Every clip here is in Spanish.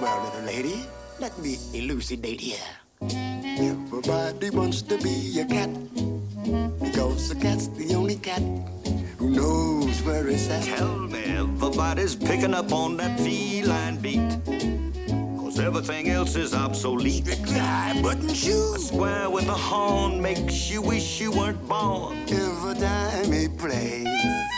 Well, little lady, let me elucidate here. Everybody wants to be a cat because a cat's the only cat who knows where it's at. Tell me, everybody's picking up on that feline beat. Cause everything else is obsolete. Strictly high button shoes. A Square with a horn makes you wish you weren't born. Every time he plays.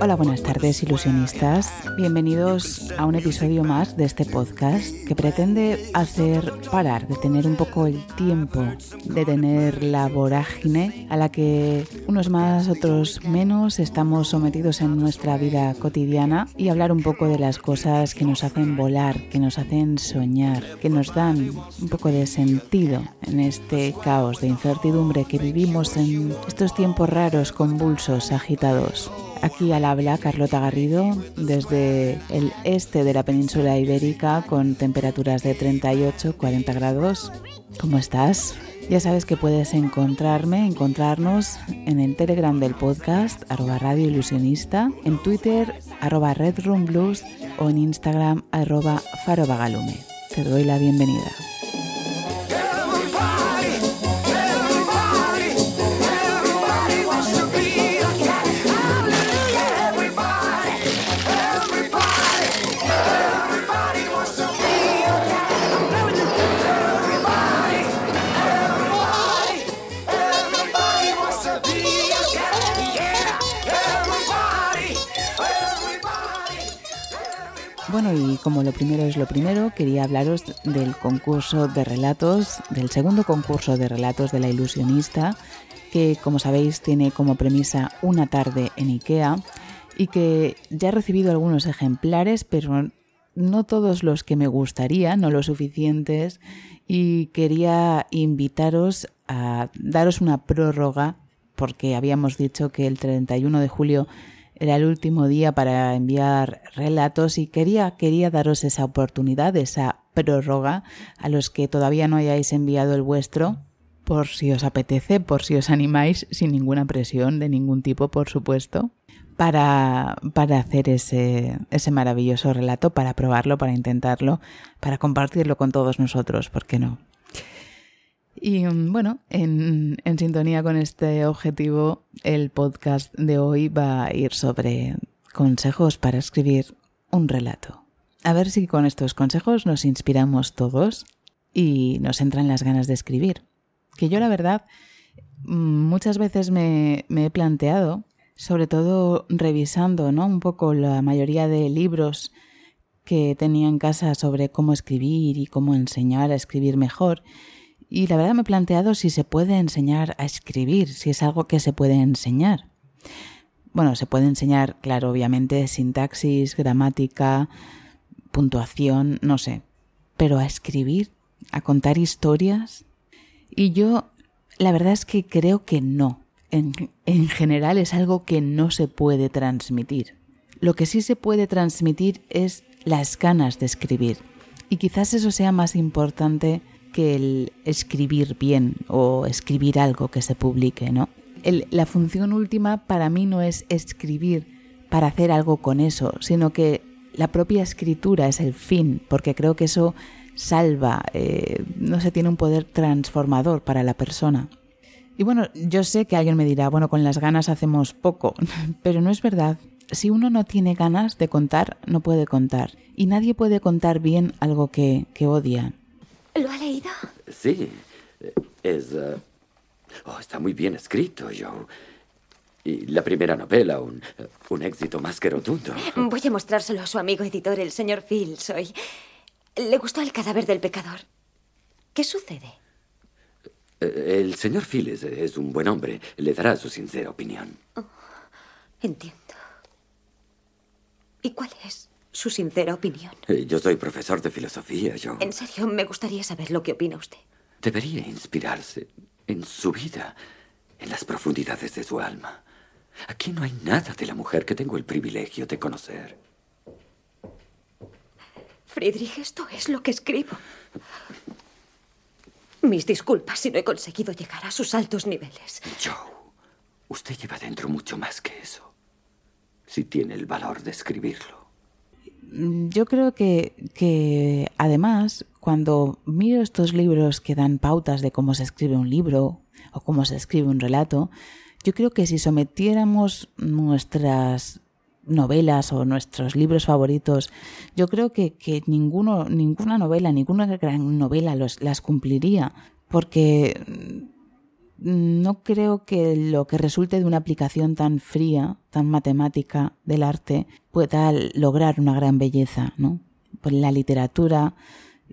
Hola, buenas tardes ilusionistas. Bienvenidos a un episodio más de este podcast que pretende hacer parar, de tener un poco el tiempo, de tener la vorágine a la que unos más, otros menos estamos sometidos en nuestra vida cotidiana y hablar un poco de las cosas que nos hacen volar, que nos hacen soñar, que nos dan un poco de sentido en este caos de incertidumbre que vivimos en estos tiempos raros, convulsos, agitados. Aquí al habla Carlota Garrido desde el este de la península ibérica con temperaturas de 38-40 grados. ¿Cómo estás? Ya sabes que puedes encontrarme, encontrarnos en el Telegram del podcast, arroba Radio Ilusionista, en Twitter, arroba Red o en Instagram, arroba Faro Vagalume. Te doy la bienvenida. Y como lo primero es lo primero, quería hablaros del concurso de relatos, del segundo concurso de relatos de la ilusionista, que como sabéis tiene como premisa una tarde en IKEA y que ya he recibido algunos ejemplares, pero no todos los que me gustaría, no los suficientes, y quería invitaros a daros una prórroga, porque habíamos dicho que el 31 de julio era el último día para enviar relatos y quería, quería daros esa oportunidad, esa prórroga a los que todavía no hayáis enviado el vuestro, por si os apetece, por si os animáis, sin ninguna presión de ningún tipo, por supuesto, para, para hacer ese, ese maravilloso relato, para probarlo, para intentarlo, para compartirlo con todos nosotros, ¿por qué no? Y bueno, en, sintonía con este objetivo, el podcast de hoy va a ir sobre consejos para escribir un relato. A ver si con estos consejos nos inspiramos todos y nos entran las ganas de escribir. Que yo la verdad muchas veces me, me he planteado, sobre todo revisando ¿no? un poco la mayoría de libros que tenía en casa sobre cómo escribir y cómo enseñar a escribir mejor, y la verdad me he planteado si se puede enseñar a escribir, si es algo que se puede enseñar. Bueno, se puede enseñar, claro, obviamente, sintaxis, gramática, puntuación, no sé. Pero a escribir, a contar historias. Y yo, la verdad es que creo que no. En, en general es algo que no se puede transmitir. Lo que sí se puede transmitir es las ganas de escribir. Y quizás eso sea más importante que el escribir bien o escribir algo que se publique, ¿no? La función última para mí no es escribir para hacer algo con eso, sino que la propia escritura es el fin, porque creo que eso salva, eh, no se tiene un poder transformador para la persona. Y bueno, yo sé que alguien me dirá, bueno, con las ganas hacemos poco, pero no es verdad. Si uno no tiene ganas de contar, no puede contar. Y nadie puede contar bien algo que, que odia. ¿Lo ha leído? Sí, es... Uh... Oh, está muy bien escrito, Joe. Y la primera novela, un, un, éxito más que rotundo. Voy a mostrárselo a su amigo editor, el señor hoy. Le gustó el cadáver del pecador. ¿Qué sucede? El señor Fields es un buen hombre. Le dará su sincera opinión. Oh, entiendo. ¿Y cuál es? Su sincera opinión. Yo soy profesor de filosofía, John. En serio, me gustaría saber lo que opina usted. Debería inspirarse en su vida, en las profundidades de su alma. Aquí no hay nada de la mujer que tengo el privilegio de conocer. Friedrich, esto es lo que escribo. Mis disculpas si no he conseguido llegar a sus altos niveles. Joe, usted lleva dentro mucho más que eso. Si tiene el valor de escribirlo. Yo creo que, que además cuando miro estos libros que dan pautas de cómo se escribe un libro o cómo se escribe un relato, yo creo que si sometiéramos nuestras novelas o nuestros libros favoritos, yo creo que, que ninguno, ninguna novela, ninguna gran novela las cumpliría, porque no creo que lo que resulte de una aplicación tan fría, tan matemática del arte, pueda lograr una gran belleza, ¿no? Pues la literatura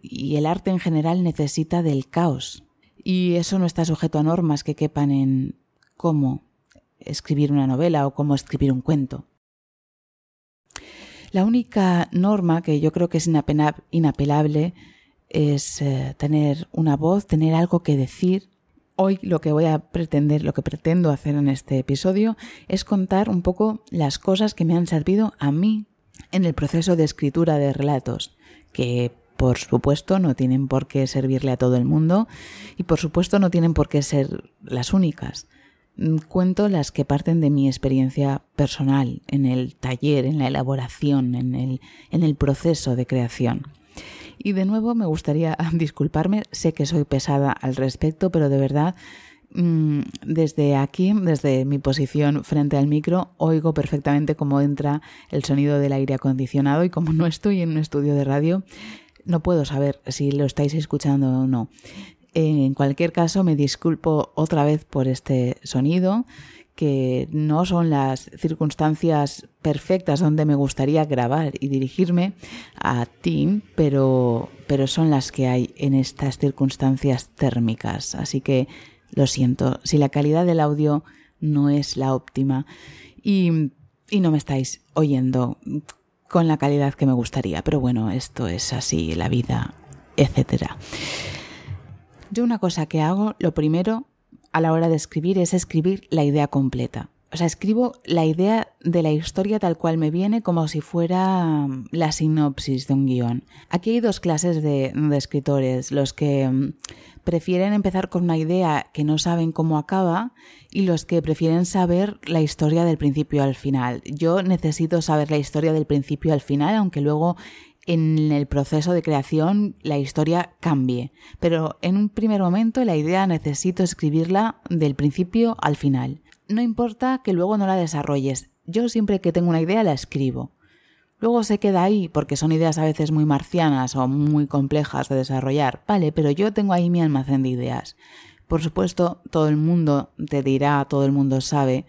y el arte en general necesita del caos. Y eso no está sujeto a normas que quepan en cómo escribir una novela o cómo escribir un cuento. La única norma que yo creo que es inapelable es eh, tener una voz, tener algo que decir. Hoy lo que voy a pretender, lo que pretendo hacer en este episodio es contar un poco las cosas que me han servido a mí en el proceso de escritura de relatos, que por supuesto no tienen por qué servirle a todo el mundo y por supuesto no tienen por qué ser las únicas. Mm, cuento las que parten de mi experiencia personal en el taller, en la elaboración, en el, en el proceso de creación. Y de nuevo me gustaría disculparme, sé que soy pesada al respecto, pero de verdad mm, desde aquí, desde mi posición frente al micro, oigo perfectamente cómo entra el sonido del aire acondicionado y como no estoy en un estudio de radio, no puedo saber si lo estáis escuchando o no. En cualquier caso, me disculpo otra vez por este sonido, que no son las circunstancias perfectas donde me gustaría grabar y dirigirme a ti, pero, pero son las que hay en estas circunstancias térmicas. Así que lo siento, si la calidad del audio no es la óptima y, y no me estáis oyendo con la calidad que me gustaría, pero bueno, esto es así, la vida, etcétera. Yo una cosa que hago, lo primero a la hora de escribir es escribir la idea completa. O sea, escribo la idea de la historia tal cual me viene como si fuera mm, la sinopsis de un guion. Aquí hay dos clases de, escritores, los que mm, prefieren empezar con una idea que no saben cómo acaba y los que prefieren saber la historia del principio al final. Yo necesito saber la historia del principio al final, aunque luego en el proceso de creación la historia cambie. Pero en un primer momento la idea necesito escribirla del principio al final. No importa que luego no la desarrolles. Yo siempre que tengo una idea la escribo. Luego se queda ahí porque son ideas a veces muy marcianas o muy complejas de desarrollar. Vale, pero yo tengo ahí mi almacén de ideas. Por supuesto, todo el mundo te dirá, todo el mundo sabe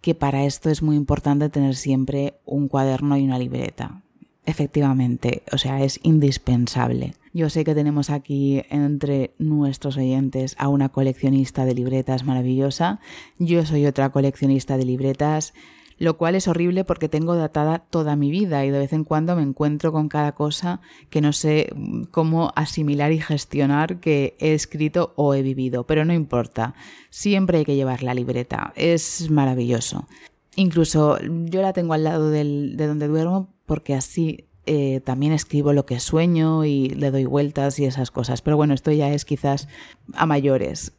que para esto es muy importante tener siempre un cuaderno y una libreta efectivamente, o sea, es indispensable. Yo sé que tenemos aquí entre nuestros oyentes a una coleccionista de libretas maravillosa. Yo soy otra coleccionista de libretas, lo cual es horrible porque tengo datada toda mi vida y de vez en cuando me encuentro con cada cosa que no sé cómo asimilar y gestionar que he escrito o he vivido. Pero no importa, siempre hay que llevar la libreta. Es maravilloso. Incluso yo la tengo al lado de donde duermo porque así eh, también escribo lo que sueño y le doy vueltas y esas cosas. Pero bueno, esto ya es quizás a mayores.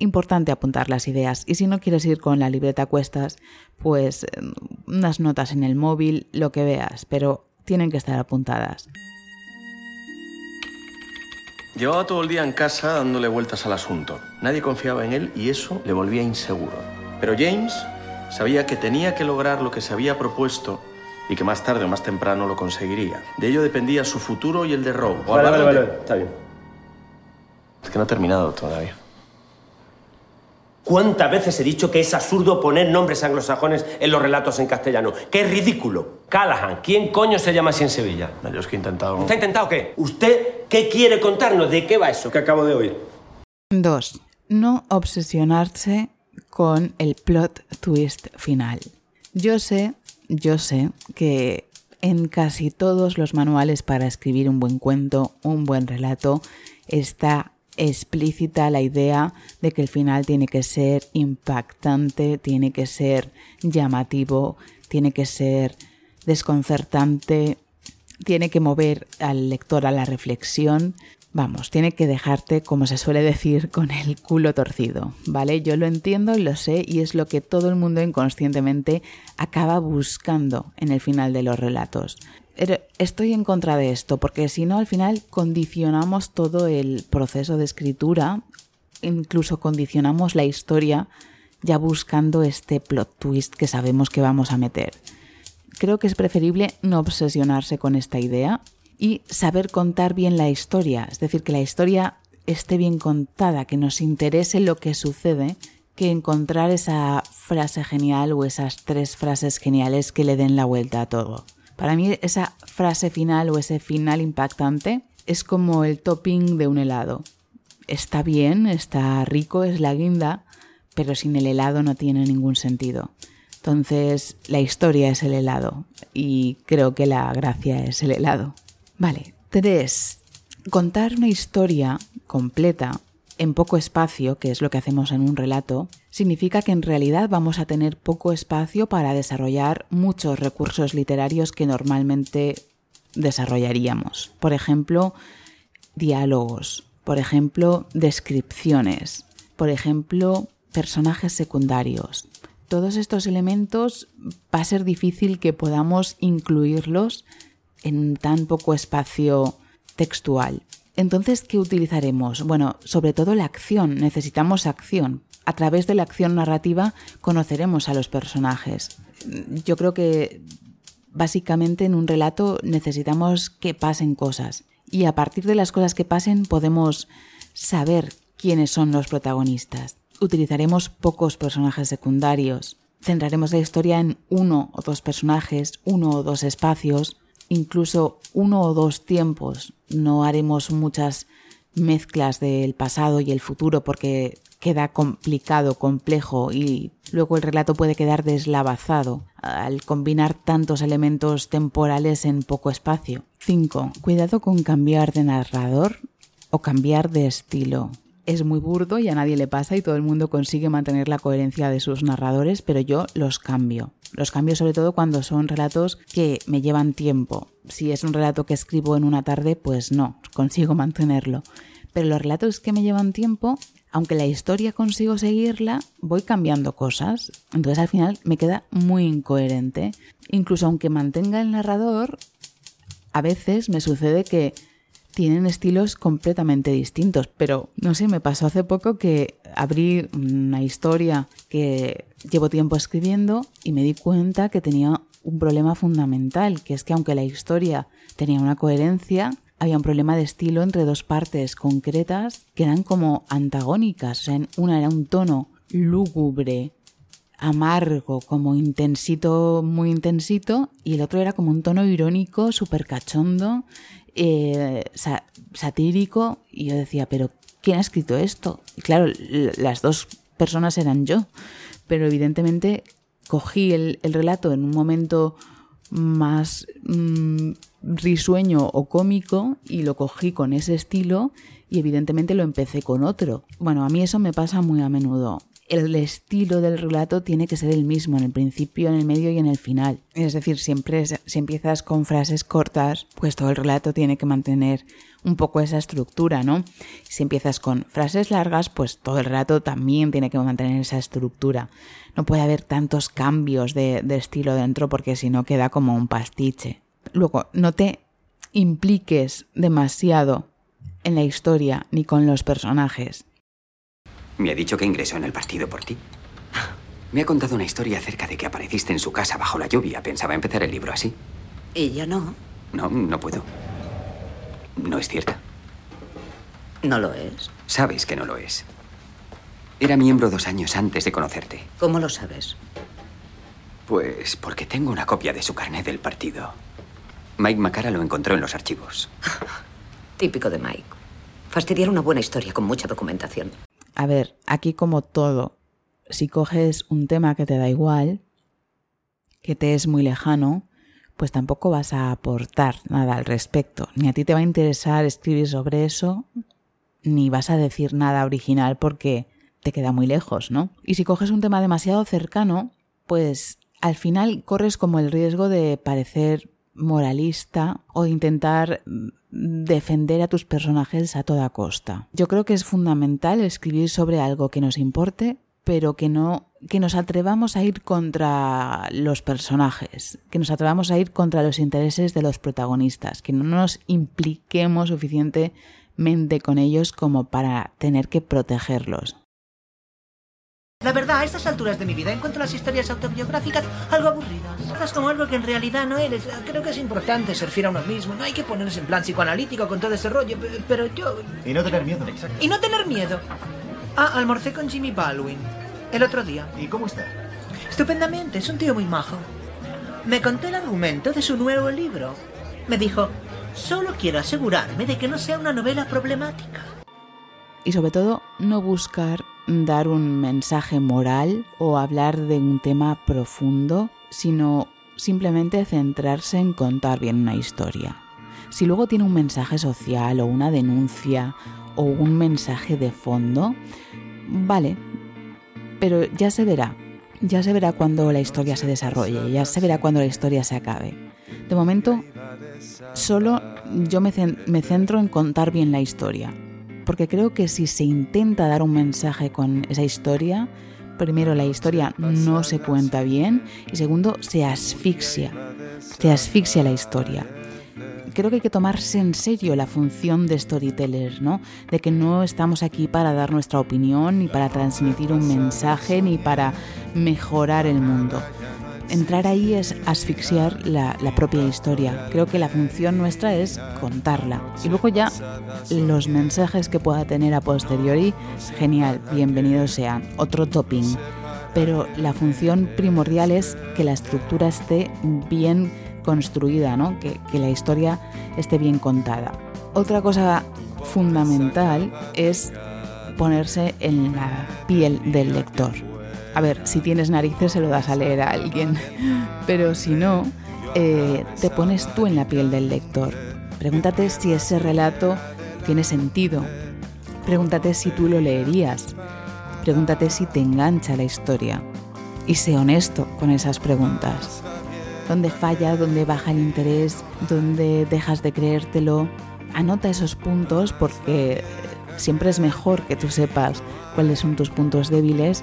Importante apuntar las ideas. Y si no quieres ir con la libreta a cuestas, pues eh, unas notas en el móvil, lo que veas, pero tienen que estar apuntadas. Llevaba todo el día en casa dándole vueltas al asunto. Nadie confiaba en él y eso le volvía inseguro. Pero James sabía que tenía que lograr lo que se había propuesto y que más tarde o más temprano lo conseguiría. De ello dependía su futuro y el de Rob. Vale, vale, vale, está bien. Es que no ha terminado todavía. ¿Cuántas veces he dicho que es absurdo poner nombres anglosajones en los relatos en castellano? ¡Qué ridículo! Callahan, ¿quién coño se llama así en Sevilla? No, yo es que he intentado... ¿Está intentado qué? ¿Usted qué quiere contarnos? ¿De qué va eso que acabo de oír? Dos. No obsesionarse con el plot twist final. Yo sé yo sé que en casi todos los manuales para escribir un buen cuento, un buen relato, está explícita la idea de que el final tiene que ser impactante, tiene que ser llamativo, tiene que ser desconcertante, tiene que mover al lector a la reflexión, Vamos, tiene que dejarte, como se suele decir, con el culo torcido, ¿vale? Yo lo entiendo lo sé y es lo que todo el mundo inconscientemente acaba buscando en el final de los relatos. estoy en contra de esto, porque si no, al final condicionamos todo el proceso de escritura, incluso condicionamos la historia ya buscando este plot twist que sabemos que vamos a meter. Creo que es preferible no obsesionarse con esta idea y saber contar bien la historia, es decir, que la historia esté bien contada, que nos interese lo que sucede, que encontrar esa frase genial o esas tres frases geniales que le den la vuelta a todo. Para mí esa frase final o ese final impactante es como el topping de un helado. Está bien, está rico, es la guinda, pero sin el helado no tiene ningún sentido. Entonces, la historia es el helado y creo que la gracia es el helado. Vale, tres. Contar una historia completa en poco espacio, que es lo que hacemos en un relato, significa que en realidad vamos a tener poco espacio para desarrollar muchos recursos literarios que normalmente desarrollaríamos. Por ejemplo, diálogos, por ejemplo, descripciones, por ejemplo, personajes secundarios. Todos estos elementos va a ser difícil que podamos incluirlos en tan poco espacio textual. Entonces, ¿qué utilizaremos? Bueno, sobre todo la acción. Necesitamos acción. A través de la acción narrativa conoceremos a los personajes. Yo creo que básicamente en un relato necesitamos que pasen cosas. Y a partir de las cosas que pasen podemos saber quiénes son los protagonistas utilizaremos pocos personajes secundarios. Centraremos la historia en uno o dos personajes, uno o dos espacios, incluso uno o dos tiempos. No haremos muchas mezclas del pasado y el futuro porque queda complicado, complejo y luego el relato puede quedar deslavazado al combinar tantos elementos temporales en poco espacio. 5. Cuidado con cambiar de narrador o cambiar de estilo es muy burdo y a nadie le pasa y todo el mundo consigue mantener la coherencia de sus narradores, pero yo los cambio. Los cambio sobre todo cuando son relatos que me llevan tiempo. Si es un relato que escribo en una tarde, pues no, consigo mantenerlo. Pero los relatos que me llevan tiempo, aunque la historia consigo seguirla, voy cambiando cosas. Entonces al final me queda muy incoherente. Incluso aunque mantenga el narrador, a veces me sucede que tienen estilos completamente distintos, pero no sé, me pasó hace poco que abrí una historia que llevo tiempo escribiendo y me di cuenta que tenía un problema fundamental, que es que aunque la historia tenía una coherencia, había un problema de estilo entre dos partes concretas que eran como antagónicas. O sea, una era un tono lúgubre, amargo, como intensito, muy intensito, y el otro era como un tono irónico, súper cachondo, eh, satírico y yo decía, pero ¿quién ha escrito esto? Y claro, las dos personas eran yo, pero evidentemente cogí el, relato en un momento más mm, risueño o cómico y lo cogí con ese estilo y evidentemente lo empecé con otro. Bueno, a mí eso me pasa muy a menudo el estilo del relato tiene que ser el mismo en el principio, en el medio y en el final. Es decir, siempre si empiezas con frases cortas, pues todo el relato tiene que mantener un poco esa estructura, ¿no? Si empiezas con frases largas, pues todo el relato también tiene que mantener esa estructura. No puede haber tantos cambios de, de estilo dentro porque si no queda como un pastiche. Luego, no te impliques demasiado en la historia ni con los personajes. Me ha dicho que ingresó en el partido por ti. Me ha contado una historia acerca de que apareciste en su casa bajo la lluvia. Pensaba empezar el libro así. ¿Y yo no? No, no puedo. No es cierta. ¿No lo es? Sabes que no lo es. Era miembro dos años antes de conocerte. ¿Cómo lo sabes? Pues porque tengo una copia de su carnet del partido. Mike Macara lo encontró en los archivos. Típico de Mike. Fastidiar una buena historia con mucha documentación. A ver, aquí como todo, si coges un tema que te da igual, que te es muy lejano, pues tampoco vas a aportar nada al respecto. Ni a ti te va a interesar escribir sobre eso, ni vas a decir nada original porque te queda muy lejos, ¿no? Y si coges un tema demasiado cercano, pues al final corres como el riesgo de parecer moralista o de intentar defender a tus personajes a toda costa. Yo creo que es fundamental escribir sobre algo que nos importe, pero que no que nos atrevamos a ir contra los personajes, que nos atrevamos a ir contra los intereses de los protagonistas, que no nos impliquemos suficientemente con ellos como para tener que protegerlos. La verdad, a estas alturas de mi vida encuentro las historias autobiográficas algo aburridas. Es como algo que en realidad no eres. Creo que es importante ser fiel a uno mismo. No hay que ponerse en plan psicoanalítico con todo ese rollo. Pero yo... Y no tener miedo, exacto. Y no tener miedo. Ah, almorcé con Jimmy Baldwin. El otro día. ¿Y cómo está? Estupendamente, es un tío muy majo. Me contó el argumento de su nuevo libro. Me dijo, solo quiero asegurarme de que no sea una novela problemática. Y sobre todo, no buscar dar un mensaje moral o hablar de un tema profundo, sino simplemente centrarse en contar bien una historia. Si luego tiene un mensaje social o una denuncia o un mensaje de fondo, vale, pero ya se verá, ya se verá cuando la historia se desarrolle, ya se verá cuando la historia se acabe. De momento, solo yo me, centro en contar bien la historia, porque creo que si se intenta dar un mensaje con esa historia, primero la historia no se cuenta bien y segundo se asfixia, se asfixia la historia creo que hay que tomarse en serio la función de storytellers, ¿no? De que no estamos aquí para dar nuestra opinión, ni para transmitir un mensaje, ni para mejorar el mundo. Entrar ahí es asfixiar la, propia historia. Creo que la función nuestra es contarla. Y luego ya los mensajes que pueda tener a posteriori, genial, bienvenidos sean. Otro topping. Pero la función primordial es que la estructura esté bien construida, ¿no? que la historia esté bien contada. Otra cosa fundamental es ponerse en la piel del lector. A ver, si tienes narices se lo das a leer a alguien, pero si no, eh, te pones tú en la piel del lector. Pregúntate si ese relato tiene sentido. Pregúntate si tú lo leerías. Pregúntate si te engancha la historia. Y sé honesto con esas preguntas dónde falla, dónde baja el interés, dónde dejas de creértelo. Anota esos puntos porque siempre es mejor que tú sepas cuáles son tus puntos débiles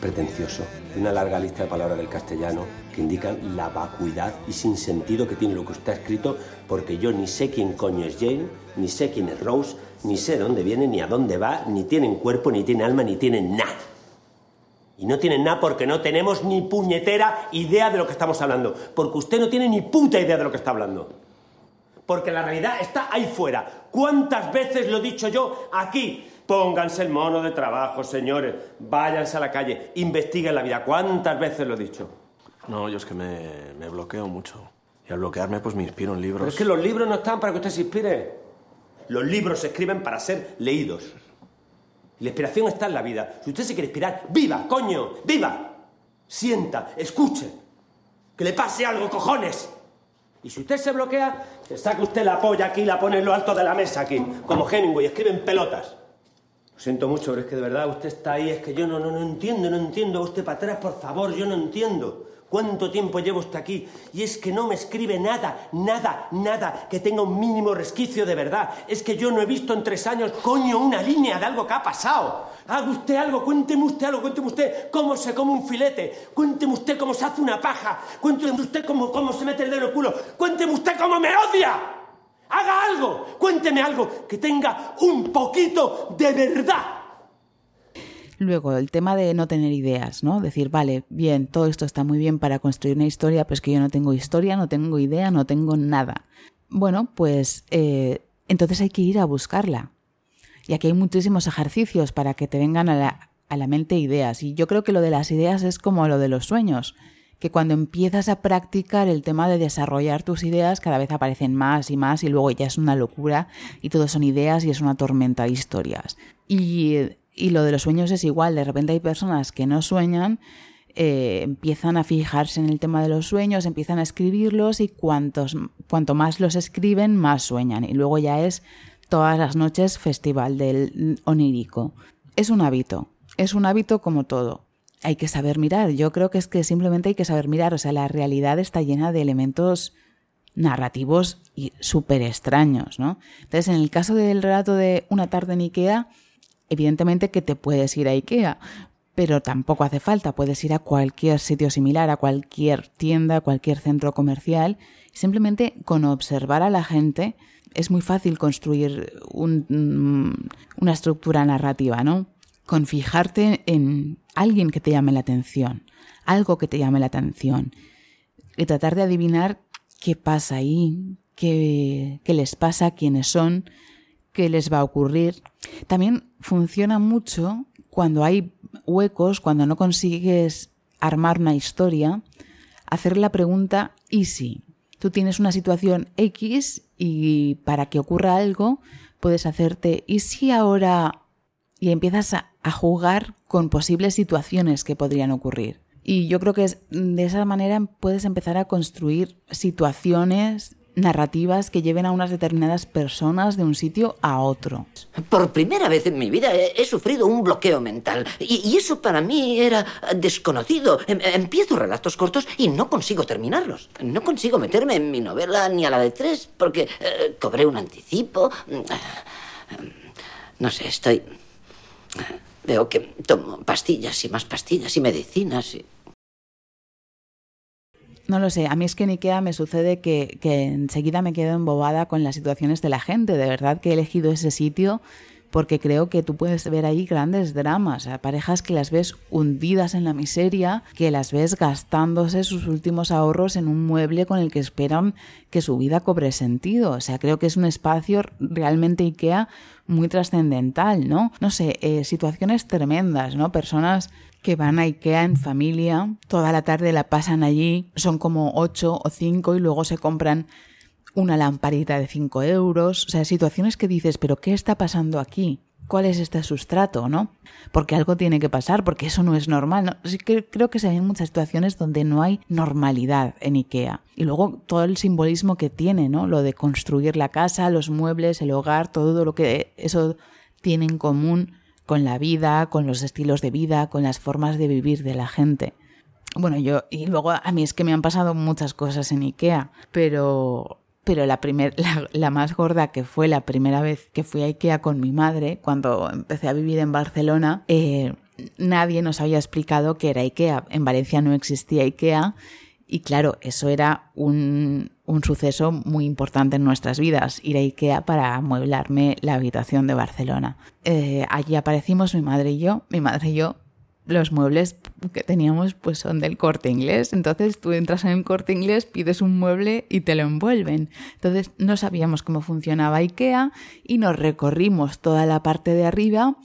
pretencioso, una larga lista de palabras del castellano que indican la vacuidad y sin sentido que tiene lo que usted ha escrito, porque yo ni sé quién coño es Jane, ni sé quién es Rose, ni sé dónde viene, ni a dónde va, ni tienen cuerpo, ni tienen alma, ni tienen nada. Y no tienen nada porque no tenemos ni puñetera idea de lo que estamos hablando. Porque usted no tiene ni puta idea de lo que está hablando. Porque la realidad está ahí fuera. ¿Cuántas veces lo he dicho yo aquí? Pónganse el mono de trabajo, señores. Váyanse a la calle. Investiguen la vida. ¿Cuántas veces lo he dicho? No, yo es que me, me bloqueo mucho. Y al bloquearme, pues me inspiro en libros. Pero es que los libros no están para que usted se inspire. Los libros se escriben para ser leídos. La inspiración está en la vida. Si usted se quiere inspirar, ¡viva, coño! ¡Viva! Sienta, escuche. Que le pase algo, cojones. Y si usted se bloquea, que saque usted la polla aquí y la pone en lo alto de la mesa aquí, como Hemingway, escriben pelotas. Lo siento mucho, pero es que de verdad usted está ahí, es que yo no, no, no entiendo, no entiendo. Usted para atrás, por favor, yo no entiendo. ¿Cuánto tiempo llevo usted aquí? Y es que no me escribe nada, nada, nada que tenga un mínimo resquicio de verdad. Es que yo no he visto en tres años, coño, una línea de algo que ha pasado. Haga usted algo, cuénteme usted algo, cuénteme usted cómo se come un filete, cuénteme usted cómo se hace una paja, cuénteme usted cómo, cómo se mete el dedo en el culo, cuénteme usted cómo me odia. Haga algo, cuénteme algo que tenga un poquito de verdad. Luego, el tema de no tener ideas, ¿no? Decir, vale, bien, todo esto está muy bien para construir una historia, pero es que yo no tengo historia, no tengo idea, no tengo nada. bueno, pues eh, entonces hay que ir a buscarla. Y aquí hay muchísimos ejercicios para que te vengan a la, a la mente ideas. Y yo creo que lo de las ideas es como lo de los sueños, que cuando empiezas a practicar el tema de desarrollar tus ideas, cada vez aparecen más y más y luego ya es una locura y todo son ideas y es una tormenta de historias. Y, y lo de los sueños es igual, de repente hay personas que no sueñan, eh, empiezan a fijarse en el tema de los sueños, empiezan a escribirlos y cuantos, cuanto más los escriben, más sueñan. Y luego ya es todas las noches festival del onírico. Es un hábito, es un hábito como todo. Hay que saber mirar. Yo creo que es que simplemente hay que saber mirar. O sea, la realidad está llena de elementos narrativos y súper extraños, ¿no? Entonces, en el caso del relato de Una tarde en Ikea, evidentemente que te puedes ir a Ikea, pero tampoco hace falta. Puedes ir a cualquier sitio similar, a cualquier tienda, a cualquier centro comercial. Simplemente con observar a la gente es muy fácil construir un, una estructura narrativa, ¿no? Con fijarte en alguien que te llame la atención, algo que te llame la atención, y tratar de adivinar qué pasa ahí, qué, qué les pasa, quiénes son, qué les va a ocurrir. También funciona mucho cuando hay huecos, cuando no consigues armar una historia, hacer la pregunta ¿y si? Tú tienes una situación X y para que ocurra algo puedes hacerte ¿y si ahora y empiezas a, jugar con posibles situaciones que podrían ocurrir. Y yo creo que de esa manera puedes empezar a construir situaciones narrativas que lleven a unas determinadas personas de un sitio a otro. Por primera vez en mi vida he, sufrido un bloqueo mental y, eso para mí era desconocido. Em, empiezo relatos cortos y no consigo terminarlos. No consigo meterme en mi novela ni a la de tres porque eh, cobré un anticipo. No sé, estoy Veo que tomo pastillas y más pastillas y medicinas. Y... No lo sé, a mí es que en Ikea me sucede que, que enseguida me quedo embobada con las situaciones de la gente. De verdad que he elegido ese sitio porque creo que tú puedes ver ahí grandes dramas, parejas que las ves hundidas en la miseria, que las ves gastándose sus últimos ahorros en un mueble con el que esperan que su vida cobre sentido. O sea, creo que es un espacio realmente IKEA muy trascendental, ¿no? No sé, eh, situaciones tremendas, ¿no? Personas que van a Ikea en familia, toda la tarde la pasan allí, son como ocho o cinco y luego se compran una lamparita de 5 euros, o sea, situaciones que dices, pero ¿qué está pasando aquí? ¿Cuál es este sustrato, no? Porque algo tiene que pasar, porque eso no es normal. creo que se ven muchas situaciones donde no hay normalidad en IKEA. Y luego todo el simbolismo que tiene, ¿no? Lo de construir la casa, los muebles, el hogar, todo lo que eso tiene en común con la vida, con los estilos de vida, con las formas de vivir de la gente. Bueno, yo, y luego a mí es que me han pasado muchas cosas en IKEA, pero pero la, primer, la, más gorda, que fue la primera vez que fui a Ikea con mi madre, cuando empecé a vivir en Barcelona, eh, nadie nos había explicado que era Ikea. En Valencia no existía Ikea y claro, eso era un, un suceso muy importante en nuestras vidas, ir a Ikea para amueblarme la habitación de Barcelona. Eh, allí aparecimos mi madre y yo, mi madre y yo los muebles que teníamos pues son del corte inglés. Entonces tú entras en el corte inglés, pides un mueble y te lo envuelven. Entonces no sabíamos cómo funcionaba IKEA y nos recorrimos toda la parte de arriba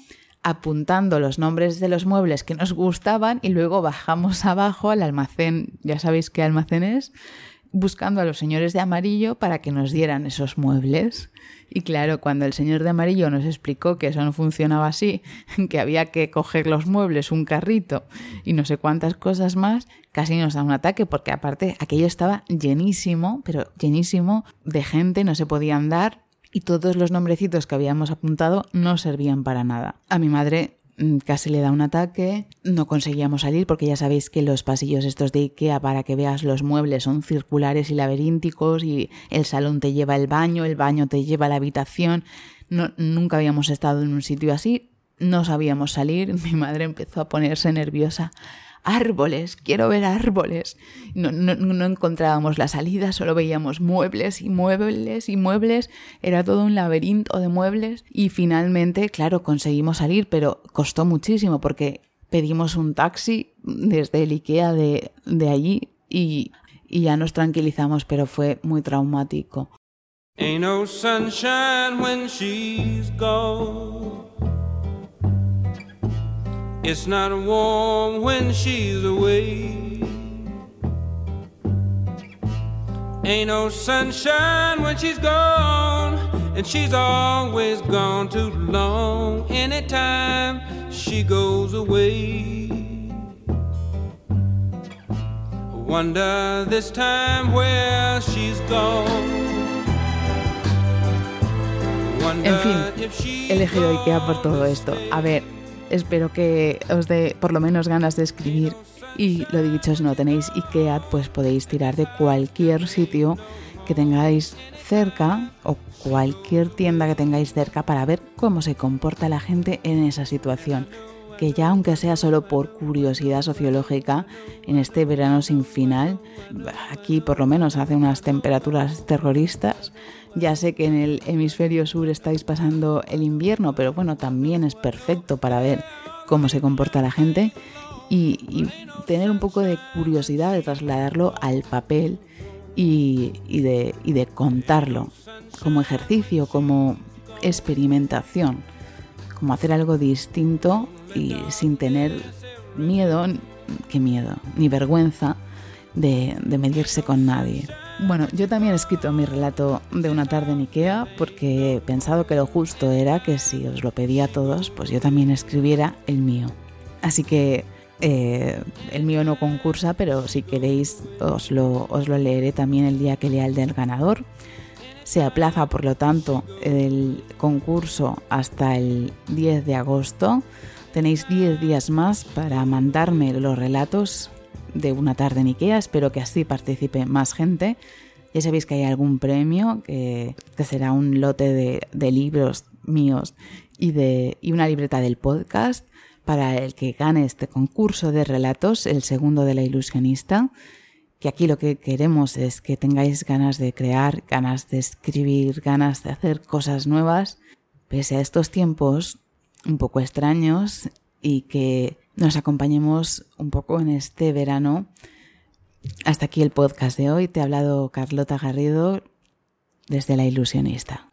apuntando los nombres de los muebles que nos gustaban y luego bajamos abajo al almacén, ya sabéis qué almacén es, buscando a los señores de amarillo para que nos dieran esos muebles. Y claro, cuando el señor de amarillo nos explicó que eso no funcionaba así, que había que coger los muebles, un carrito y no sé cuántas cosas más, casi nos da un ataque porque aparte aquello estaba llenísimo, pero llenísimo de gente, no se podían dar y todos los nombrecitos que habíamos apuntado no servían para nada. A mi madre casi le da un ataque, no conseguíamos salir porque ya sabéis que los pasillos estos de Ikea para que veas los muebles son circulares y laberínticos y el salón te lleva el baño, el baño te lleva la habitación. No, nunca habíamos estado en un sitio así, no sabíamos salir, mi madre empezó a ponerse nerviosa árboles, quiero ver árboles. No, no, encontrábamos la salida, solo veíamos muebles y muebles y muebles. Era todo un laberinto de muebles y finalmente, claro, conseguimos salir, pero costó muchísimo porque pedimos un taxi desde el Ikea de, de allí y, y ya nos tranquilizamos, pero fue muy traumático. No sunshine when she's gone. It's not warm when she's away. Ain't no sunshine when she's gone, and she's always gone too long. Anytime she goes away, wonder this time where she's gone. En fin, he elegido IKEA por todo esto. A ver, espero que os dé por lo menos ganas de escribir. Y lo dicho, si no tenéis IKEA, pues podéis tirar de cualquier sitio que tengáis cerca o cualquier tienda que tengáis cerca para ver cómo se comporta la gente en esa situación. Que ya aunque sea solo por curiosidad sociológica, en este verano sin final, aquí por lo menos hace unas temperaturas terroristas, ya sé que en el hemisferio sur estáis pasando el invierno, pero bueno, también es perfecto para ver cómo se comporta la gente y, tener un poco de curiosidad de trasladarlo al papel y, de, y de contarlo como ejercicio, como experimentación, como hacer algo distinto y sin tener miedo, qué miedo, ni vergüenza de, de medirse con nadie. Bueno, yo también he escrito mi relato de una tarde en Ikea porque he pensado que lo justo era que si os lo pedía a todos, pues yo también escribiera el mío. Así que eh, el mío no concursa, pero si queréis os lo, os lo leeré también el día que lea el del ganador. Se aplaza, por lo tanto, el concurso hasta el 10 de agosto. Tenéis 10 días más para mandarme los relatos de una tarde en Ikea. Espero que así participe más gente. Ya sabéis que hay algún premio, que, será un lote de, libros míos y, de, y una libreta del podcast para el que gane este concurso de relatos, el segundo de la ilusionista, que aquí lo que queremos es que tengáis ganas de crear, ganas de escribir, ganas de hacer cosas nuevas, pese a estos tiempos un poco extraños y que nos acompañemos un poco en este verano. Hasta aquí el podcast de hoy. Te ha hablado Carlota Garrido desde La Ilusionista.